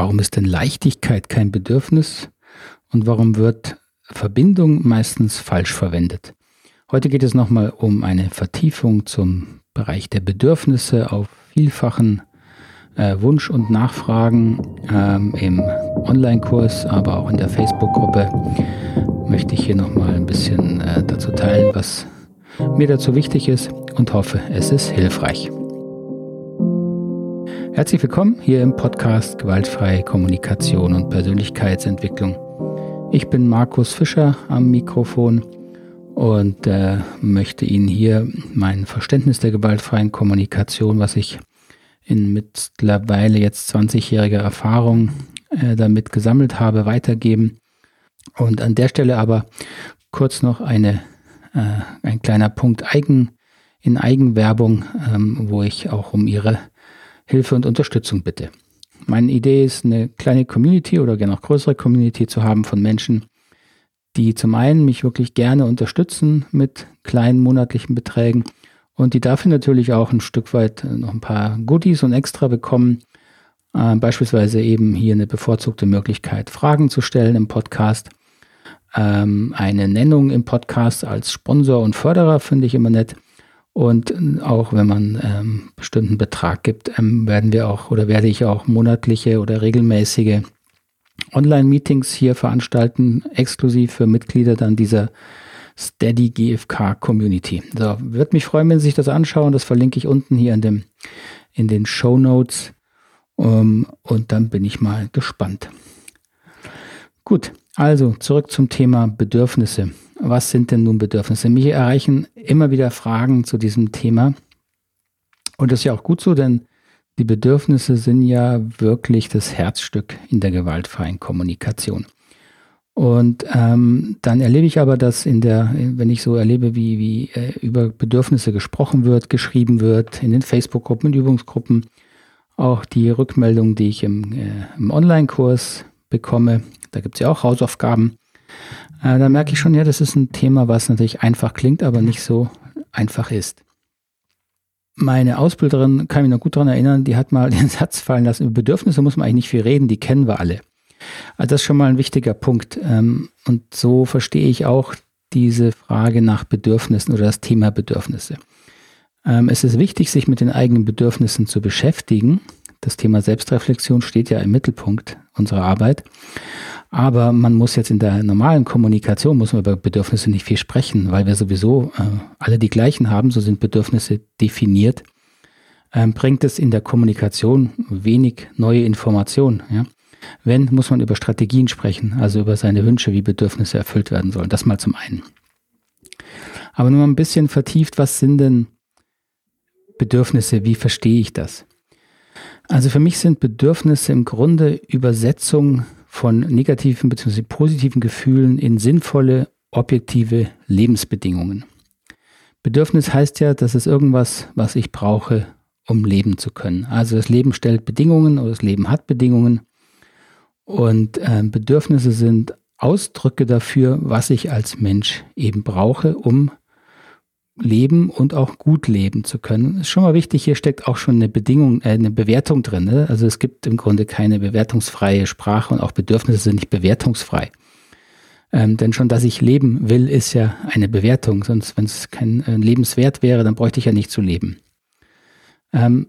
Warum ist denn Leichtigkeit kein Bedürfnis? Und warum wird Verbindung meistens falsch verwendet? Heute geht es nochmal um eine Vertiefung zum Bereich der Bedürfnisse auf vielfachen äh, Wunsch und Nachfragen ähm, im Online-Kurs, aber auch in der Facebook-Gruppe möchte ich hier nochmal ein bisschen äh, dazu teilen, was mir dazu wichtig ist und hoffe, es ist hilfreich. Herzlich willkommen hier im Podcast Gewaltfreie Kommunikation und Persönlichkeitsentwicklung. Ich bin Markus Fischer am Mikrofon und äh, möchte Ihnen hier mein Verständnis der gewaltfreien Kommunikation, was ich in mittlerweile jetzt 20-jähriger Erfahrung äh, damit gesammelt habe, weitergeben. Und an der Stelle aber kurz noch eine, äh, ein kleiner Punkt Eigen, in Eigenwerbung, ähm, wo ich auch um Ihre Hilfe und Unterstützung bitte. Meine Idee ist, eine kleine Community oder gerne auch größere Community zu haben von Menschen, die zum einen mich wirklich gerne unterstützen mit kleinen monatlichen Beträgen und die dafür natürlich auch ein Stück weit noch ein paar Goodies und extra bekommen. Äh, beispielsweise eben hier eine bevorzugte Möglichkeit, Fragen zu stellen im Podcast. Ähm, eine Nennung im Podcast als Sponsor und Förderer finde ich immer nett. Und auch wenn man ähm, bestimmten Betrag gibt, ähm, werden wir auch oder werde ich auch monatliche oder regelmäßige Online-Meetings hier veranstalten, exklusiv für Mitglieder dann dieser Steady GFK Community. So, würde mich freuen, wenn Sie sich das anschauen. Das verlinke ich unten hier in, dem, in den Show Notes. Um, und dann bin ich mal gespannt. Gut, also zurück zum Thema Bedürfnisse was sind denn nun Bedürfnisse? Mich erreichen immer wieder Fragen zu diesem Thema. Und das ist ja auch gut so, denn die Bedürfnisse sind ja wirklich das Herzstück in der gewaltfreien Kommunikation. Und ähm, dann erlebe ich aber, dass in der, wenn ich so erlebe, wie, wie äh, über Bedürfnisse gesprochen wird, geschrieben wird, in den Facebook-Gruppen, in Übungsgruppen, auch die Rückmeldungen, die ich im, äh, im Online-Kurs bekomme, da gibt es ja auch Hausaufgaben, äh, da merke ich schon, ja, das ist ein Thema, was natürlich einfach klingt, aber nicht so einfach ist. Meine Ausbilderin kann mich noch gut daran erinnern, die hat mal den Satz fallen lassen, über Bedürfnisse muss man eigentlich nicht viel reden, die kennen wir alle. Also das ist schon mal ein wichtiger Punkt. Ähm, und so verstehe ich auch diese Frage nach Bedürfnissen oder das Thema Bedürfnisse. Ähm, es ist wichtig, sich mit den eigenen Bedürfnissen zu beschäftigen. Das Thema Selbstreflexion steht ja im Mittelpunkt unserer Arbeit. Aber man muss jetzt in der normalen Kommunikation, muss man über Bedürfnisse nicht viel sprechen, weil wir sowieso äh, alle die gleichen haben, so sind Bedürfnisse definiert. Ähm, bringt es in der Kommunikation wenig neue Informationen. Ja? Wenn, muss man über Strategien sprechen, also über seine Wünsche, wie Bedürfnisse erfüllt werden sollen. Das mal zum einen. Aber nur ein bisschen vertieft, was sind denn Bedürfnisse? Wie verstehe ich das? Also für mich sind Bedürfnisse im Grunde Übersetzung von negativen bzw. positiven Gefühlen in sinnvolle, objektive Lebensbedingungen. Bedürfnis heißt ja, das ist irgendwas, was ich brauche, um leben zu können. Also das Leben stellt Bedingungen oder das Leben hat Bedingungen. Und äh, Bedürfnisse sind Ausdrücke dafür, was ich als Mensch eben brauche, um leben und auch gut leben zu können. Ist schon mal wichtig, hier steckt auch schon eine Bedingung, äh, eine Bewertung drin. Ne? Also es gibt im Grunde keine bewertungsfreie Sprache und auch Bedürfnisse sind nicht bewertungsfrei. Ähm, denn schon, dass ich leben will, ist ja eine Bewertung. Sonst, wenn es kein äh, Lebenswert wäre, dann bräuchte ich ja nicht zu leben. Ähm,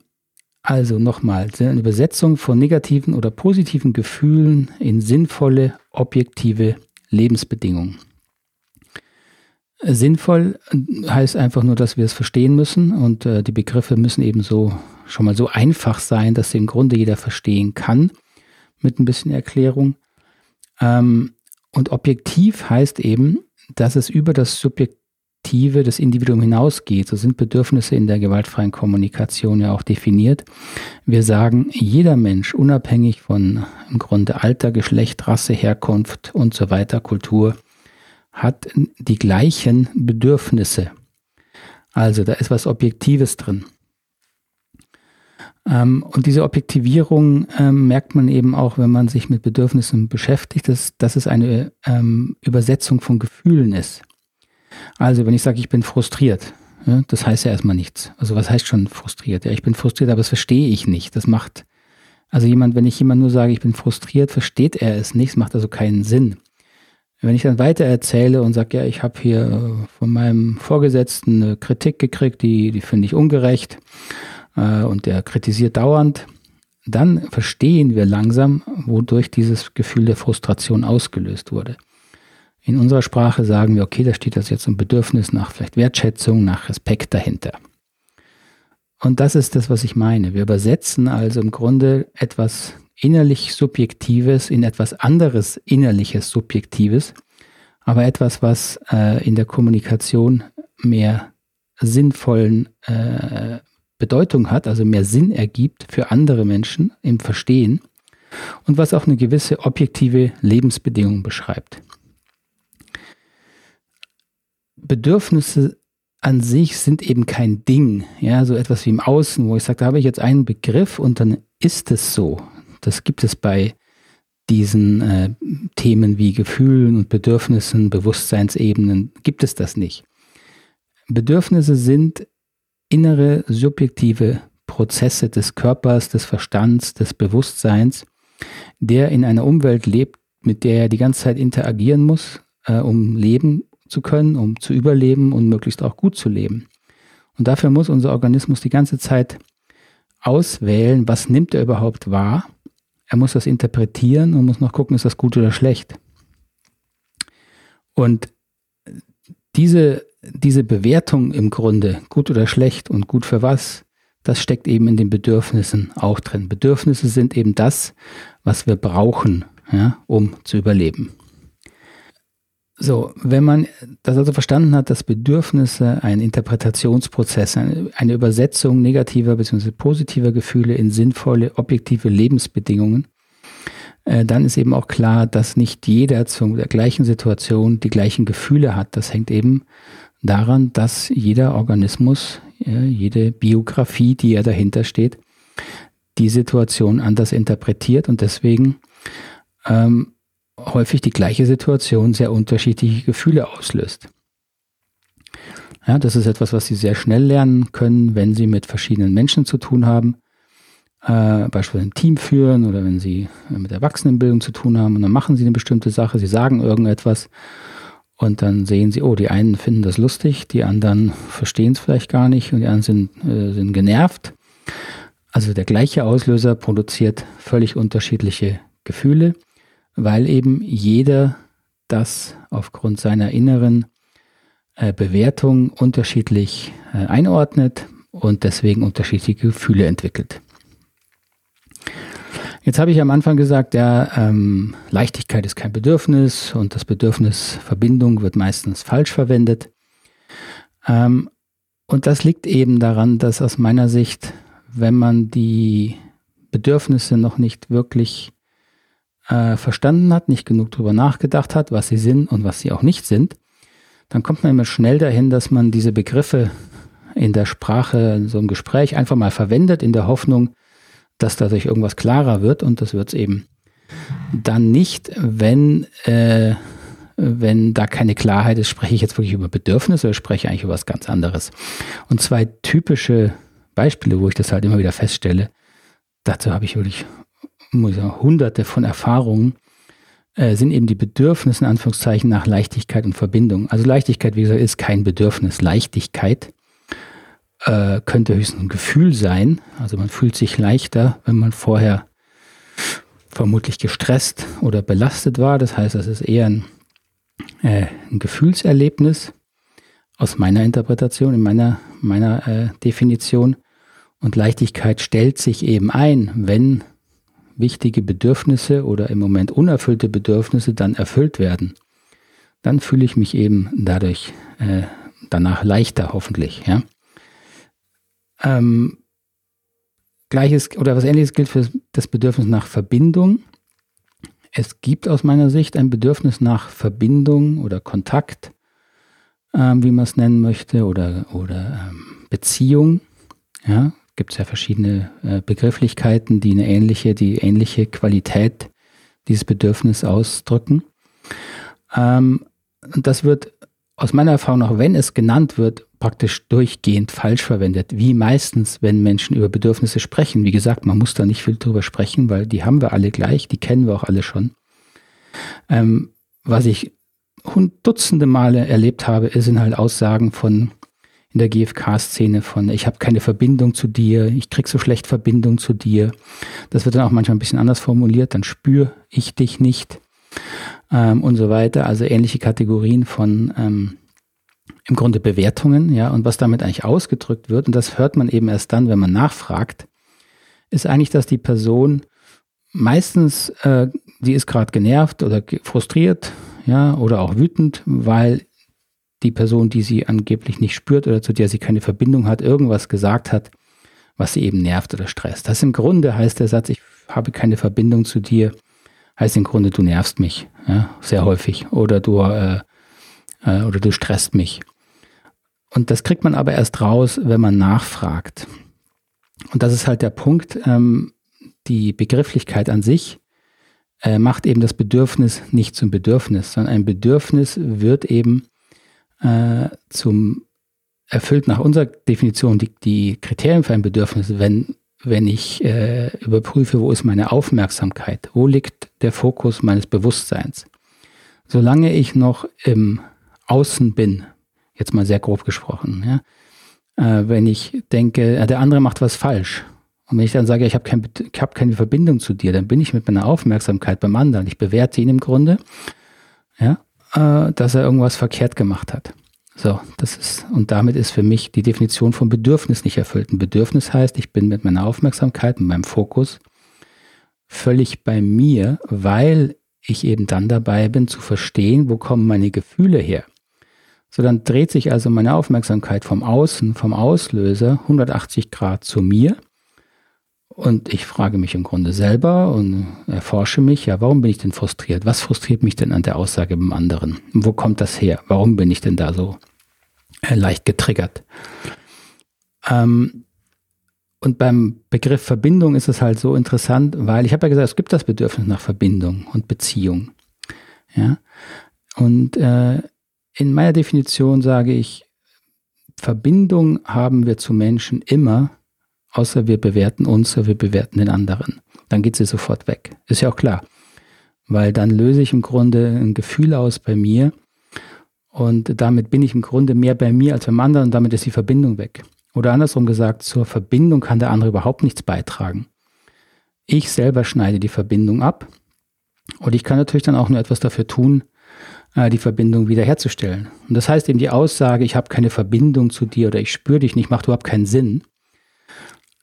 also nochmal, eine Übersetzung von negativen oder positiven Gefühlen in sinnvolle, objektive Lebensbedingungen. Sinnvoll heißt einfach nur, dass wir es verstehen müssen und äh, die Begriffe müssen eben so schon mal so einfach sein, dass sie im Grunde jeder verstehen kann mit ein bisschen Erklärung. Ähm, und objektiv heißt eben, dass es über das Subjektive des Individuums hinausgeht. So sind Bedürfnisse in der gewaltfreien Kommunikation ja auch definiert. Wir sagen, jeder Mensch, unabhängig von im Grunde Alter, Geschlecht, Rasse, Herkunft und so weiter, Kultur, hat die gleichen Bedürfnisse. Also da ist was Objektives drin. Ähm, und diese Objektivierung ähm, merkt man eben auch, wenn man sich mit Bedürfnissen beschäftigt, dass, dass es eine ähm, Übersetzung von Gefühlen ist. Also wenn ich sage, ich bin frustriert, ja, das heißt ja erstmal nichts. Also was heißt schon frustriert? Ja, ich bin frustriert, aber das verstehe ich nicht. Das macht Also jemand, wenn ich jemand nur sage, ich bin frustriert, versteht er es nicht, es macht also keinen Sinn. Wenn ich dann weiter erzähle und sage, ja, ich habe hier äh, von meinem Vorgesetzten eine Kritik gekriegt, die, die finde ich ungerecht äh, und der kritisiert dauernd, dann verstehen wir langsam, wodurch dieses Gefühl der Frustration ausgelöst wurde. In unserer Sprache sagen wir, okay, da steht das jetzt ein Bedürfnis nach vielleicht Wertschätzung, nach Respekt dahinter. Und das ist das, was ich meine. Wir übersetzen also im Grunde etwas innerlich Subjektives in etwas anderes innerliches Subjektives, aber etwas, was äh, in der Kommunikation mehr sinnvollen äh, Bedeutung hat, also mehr Sinn ergibt für andere Menschen im Verstehen und was auch eine gewisse objektive Lebensbedingung beschreibt. Bedürfnisse an sich sind eben kein Ding, ja, so etwas wie im Außen, wo ich sage, da habe ich jetzt einen Begriff und dann ist es so. Das gibt es bei diesen äh, Themen wie Gefühlen und Bedürfnissen, Bewusstseinsebenen, gibt es das nicht. Bedürfnisse sind innere subjektive Prozesse des Körpers, des Verstands, des Bewusstseins, der in einer Umwelt lebt, mit der er die ganze Zeit interagieren muss, äh, um leben zu können, um zu überleben und möglichst auch gut zu leben. Und dafür muss unser Organismus die ganze Zeit auswählen, was nimmt er überhaupt wahr. Er muss das interpretieren und muss noch gucken, ist das gut oder schlecht. Und diese, diese Bewertung im Grunde, gut oder schlecht und gut für was, das steckt eben in den Bedürfnissen auch drin. Bedürfnisse sind eben das, was wir brauchen, ja, um zu überleben. So, wenn man das also verstanden hat, dass Bedürfnisse ein Interpretationsprozess, eine Übersetzung negativer bzw. positiver Gefühle in sinnvolle, objektive Lebensbedingungen, äh, dann ist eben auch klar, dass nicht jeder zu der gleichen Situation die gleichen Gefühle hat. Das hängt eben daran, dass jeder Organismus, jede Biografie, die ja dahinter steht, die Situation anders interpretiert und deswegen ähm, häufig die gleiche Situation sehr unterschiedliche Gefühle auslöst. Ja, das ist etwas, was Sie sehr schnell lernen können, wenn Sie mit verschiedenen Menschen zu tun haben, äh, beispielsweise ein Team führen oder wenn Sie mit Erwachsenenbildung zu tun haben und dann machen Sie eine bestimmte Sache, Sie sagen irgendetwas und dann sehen Sie, oh, die einen finden das lustig, die anderen verstehen es vielleicht gar nicht und die anderen sind, äh, sind genervt. Also der gleiche Auslöser produziert völlig unterschiedliche Gefühle weil eben jeder das aufgrund seiner inneren äh, Bewertung unterschiedlich äh, einordnet und deswegen unterschiedliche Gefühle entwickelt. Jetzt habe ich am Anfang gesagt, ja, ähm, Leichtigkeit ist kein Bedürfnis und das Bedürfnis Verbindung wird meistens falsch verwendet. Ähm, und das liegt eben daran, dass aus meiner Sicht, wenn man die Bedürfnisse noch nicht wirklich äh, verstanden hat, nicht genug darüber nachgedacht hat, was sie sind und was sie auch nicht sind, dann kommt man immer schnell dahin, dass man diese Begriffe in der Sprache, in so einem Gespräch einfach mal verwendet, in der Hoffnung, dass dadurch irgendwas klarer wird und das wird es eben dann nicht, wenn, äh, wenn da keine Klarheit ist, spreche ich jetzt wirklich über Bedürfnisse oder spreche ich eigentlich über was ganz anderes. Und zwei typische Beispiele, wo ich das halt immer wieder feststelle, dazu habe ich wirklich hunderte von Erfahrungen, äh, sind eben die Bedürfnisse in Anführungszeichen nach Leichtigkeit und Verbindung. Also Leichtigkeit, wie gesagt, ist kein Bedürfnis. Leichtigkeit äh, könnte höchstens ein Gefühl sein. Also man fühlt sich leichter, wenn man vorher vermutlich gestresst oder belastet war. Das heißt, das ist eher ein, äh, ein Gefühlserlebnis aus meiner Interpretation, in meiner, meiner äh, Definition. Und Leichtigkeit stellt sich eben ein, wenn wichtige Bedürfnisse oder im Moment unerfüllte Bedürfnisse dann erfüllt werden, dann fühle ich mich eben dadurch äh, danach leichter, hoffentlich. Ja? Ähm, Gleiches oder was ähnliches gilt für das Bedürfnis nach Verbindung. Es gibt aus meiner Sicht ein Bedürfnis nach Verbindung oder Kontakt, ähm, wie man es nennen möchte, oder, oder ähm, Beziehung. Ja, gibt es ja verschiedene äh, Begrifflichkeiten, die eine ähnliche, die ähnliche Qualität dieses Bedürfnis ausdrücken. Ähm, und das wird aus meiner Erfahrung auch, wenn es genannt wird, praktisch durchgehend falsch verwendet, wie meistens, wenn Menschen über Bedürfnisse sprechen. Wie gesagt, man muss da nicht viel drüber sprechen, weil die haben wir alle gleich, die kennen wir auch alle schon. Ähm, was ich Dutzende Male erlebt habe, sind halt Aussagen von in der GFK-Szene von, ich habe keine Verbindung zu dir, ich krieg so schlecht Verbindung zu dir. Das wird dann auch manchmal ein bisschen anders formuliert, dann spüre ich dich nicht ähm, und so weiter. Also ähnliche Kategorien von ähm, im Grunde Bewertungen, ja, und was damit eigentlich ausgedrückt wird, und das hört man eben erst dann, wenn man nachfragt, ist eigentlich, dass die Person meistens, äh, die ist gerade genervt oder frustriert, ja, oder auch wütend, weil die Person, die sie angeblich nicht spürt oder zu der sie keine Verbindung hat, irgendwas gesagt hat, was sie eben nervt oder stresst. Das im Grunde heißt der Satz, ich habe keine Verbindung zu dir, heißt im Grunde, du nervst mich, ja, sehr häufig, oder du, äh, äh, oder du stresst mich. Und das kriegt man aber erst raus, wenn man nachfragt. Und das ist halt der Punkt, ähm, die Begrifflichkeit an sich äh, macht eben das Bedürfnis nicht zum Bedürfnis, sondern ein Bedürfnis wird eben äh, zum erfüllt nach unserer Definition die, die Kriterien für ein Bedürfnis, wenn, wenn ich äh, überprüfe, wo ist meine Aufmerksamkeit, wo liegt der Fokus meines Bewusstseins. Solange ich noch im Außen bin, jetzt mal sehr grob gesprochen, ja, äh, wenn ich denke, ja, der andere macht was falsch, und wenn ich dann sage, ich habe kein, hab keine Verbindung zu dir, dann bin ich mit meiner Aufmerksamkeit beim anderen. Ich bewerte ihn im Grunde. Ja, äh, dass er irgendwas verkehrt gemacht hat. So, das ist, und damit ist für mich die Definition von Bedürfnis nicht erfüllt. Ein Bedürfnis heißt, ich bin mit meiner Aufmerksamkeit, mit meinem Fokus völlig bei mir, weil ich eben dann dabei bin zu verstehen, wo kommen meine Gefühle her. So, dann dreht sich also meine Aufmerksamkeit vom Außen, vom Auslöser 180 Grad zu mir und ich frage mich im Grunde selber und erforsche mich, ja, warum bin ich denn frustriert? Was frustriert mich denn an der Aussage beim anderen? Wo kommt das her? Warum bin ich denn da so äh, leicht getriggert? Ähm, und beim Begriff Verbindung ist es halt so interessant, weil ich habe ja gesagt, es gibt das Bedürfnis nach Verbindung und Beziehung. Ja. Und äh, in meiner Definition sage ich, Verbindung haben wir zu Menschen immer, außer wir bewerten uns oder wir bewerten den anderen. Dann geht sie sofort weg. Ist ja auch klar. Weil dann löse ich im Grunde ein Gefühl aus bei mir und damit bin ich im Grunde mehr bei mir als beim anderen und damit ist die Verbindung weg. Oder andersrum gesagt, zur Verbindung kann der andere überhaupt nichts beitragen. Ich selber schneide die Verbindung ab und ich kann natürlich dann auch nur etwas dafür tun, äh, die Verbindung wiederherzustellen. Und das heißt eben die Aussage, ich habe keine Verbindung zu dir oder ich spüre dich nicht, macht überhaupt keinen Sinn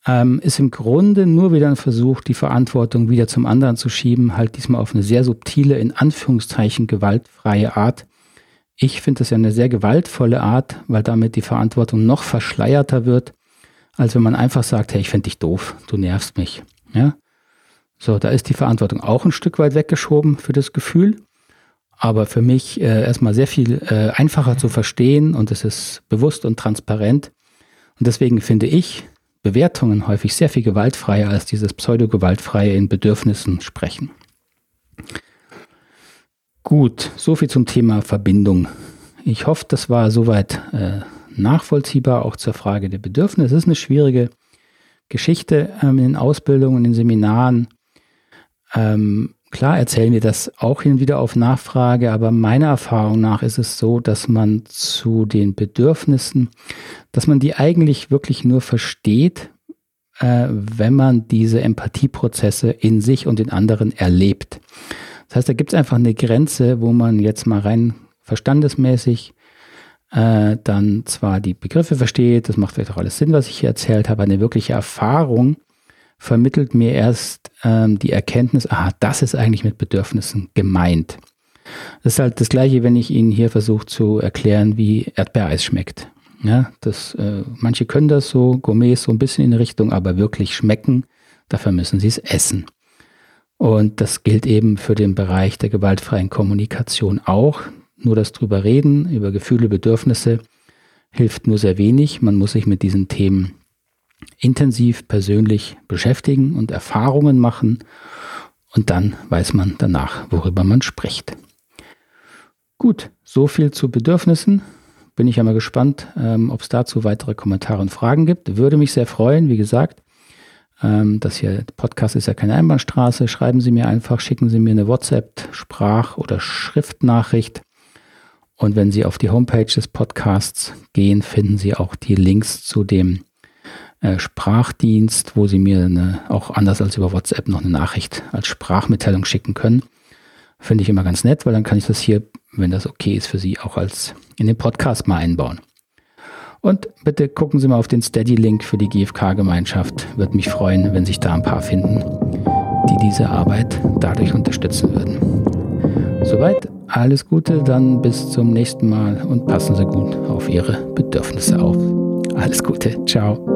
ähm, ist im Grunde nur wieder ein Versuch, die Verantwortung wieder zum anderen zu schieben, halt diesmal auf eine sehr subtile, in Anführungszeichen gewaltfreie Art. Ich finde das ja eine sehr gewaltvolle Art, weil damit die Verantwortung noch verschleierter wird, als wenn man einfach sagt, hey, ich finde dich doof, du nervst mich. Ja? So, da ist die Verantwortung auch ein Stück weit weggeschoben für das Gefühl, aber für mich äh, erstmal sehr viel äh, einfacher zu verstehen und es ist bewusst und transparent. Und deswegen finde ich, Bewertungen häufig sehr viel gewaltfreier als dieses pseudo-gewaltfreie in Bedürfnissen sprechen. Gut, soviel zum Thema Verbindung. Ich hoffe, das war soweit äh, nachvollziehbar, auch zur Frage der Bedürfnisse. Es ist eine schwierige Geschichte ähm, in Ausbildungen, in Seminaren. Ähm, Klar erzählen wir das auch hin und wieder auf Nachfrage, aber meiner Erfahrung nach ist es so, dass man zu den Bedürfnissen, dass man die eigentlich wirklich nur versteht, äh, wenn man diese Empathieprozesse in sich und in anderen erlebt. Das heißt, da gibt es einfach eine Grenze, wo man jetzt mal rein verstandesmäßig äh, dann zwar die Begriffe versteht, das macht vielleicht auch alles Sinn, was ich hier erzählt habe, eine wirkliche Erfahrung vermittelt mir erst ähm, die Erkenntnis, aha, das ist eigentlich mit Bedürfnissen gemeint. Das ist halt das Gleiche, wenn ich Ihnen hier versuche zu erklären, wie Erdbeereis schmeckt. Ja, das, äh, manche können das so, Gourmets so ein bisschen in Richtung, aber wirklich schmecken, dafür müssen sie es essen. Und das gilt eben für den Bereich der gewaltfreien Kommunikation auch. Nur das drüber reden, über Gefühle, Bedürfnisse, hilft nur sehr wenig. Man muss sich mit diesen Themen intensiv persönlich beschäftigen und Erfahrungen machen und dann weiß man danach, worüber man spricht. Gut, so viel zu Bedürfnissen. bin ich ja mal gespannt, ähm, ob es dazu weitere Kommentare und Fragen gibt. Würde mich sehr freuen, wie gesagt. Ähm, das hier, Podcast ist ja keine Einbahnstraße. Schreiben Sie mir einfach, schicken Sie mir eine WhatsApp, Sprach- oder Schriftnachricht. Und wenn Sie auf die Homepage des Podcasts gehen, finden Sie auch die Links zu dem äh, Sprachdienst, wo Sie mir eine, auch anders als über WhatsApp noch eine Nachricht als Sprachmitteilung schicken können. Finde ich immer ganz nett, weil dann kann ich das hier, wenn das okay ist für Sie, auch als in den Podcast mal einbauen. Und bitte gucken Sie mal auf den Steady-Link für die GFK-Gemeinschaft. Würde mich freuen, wenn sich da ein paar finden, die diese Arbeit dadurch unterstützen würden. Soweit, alles Gute, dann bis zum nächsten Mal und passen Sie gut auf Ihre Bedürfnisse auf. Alles Gute, ciao.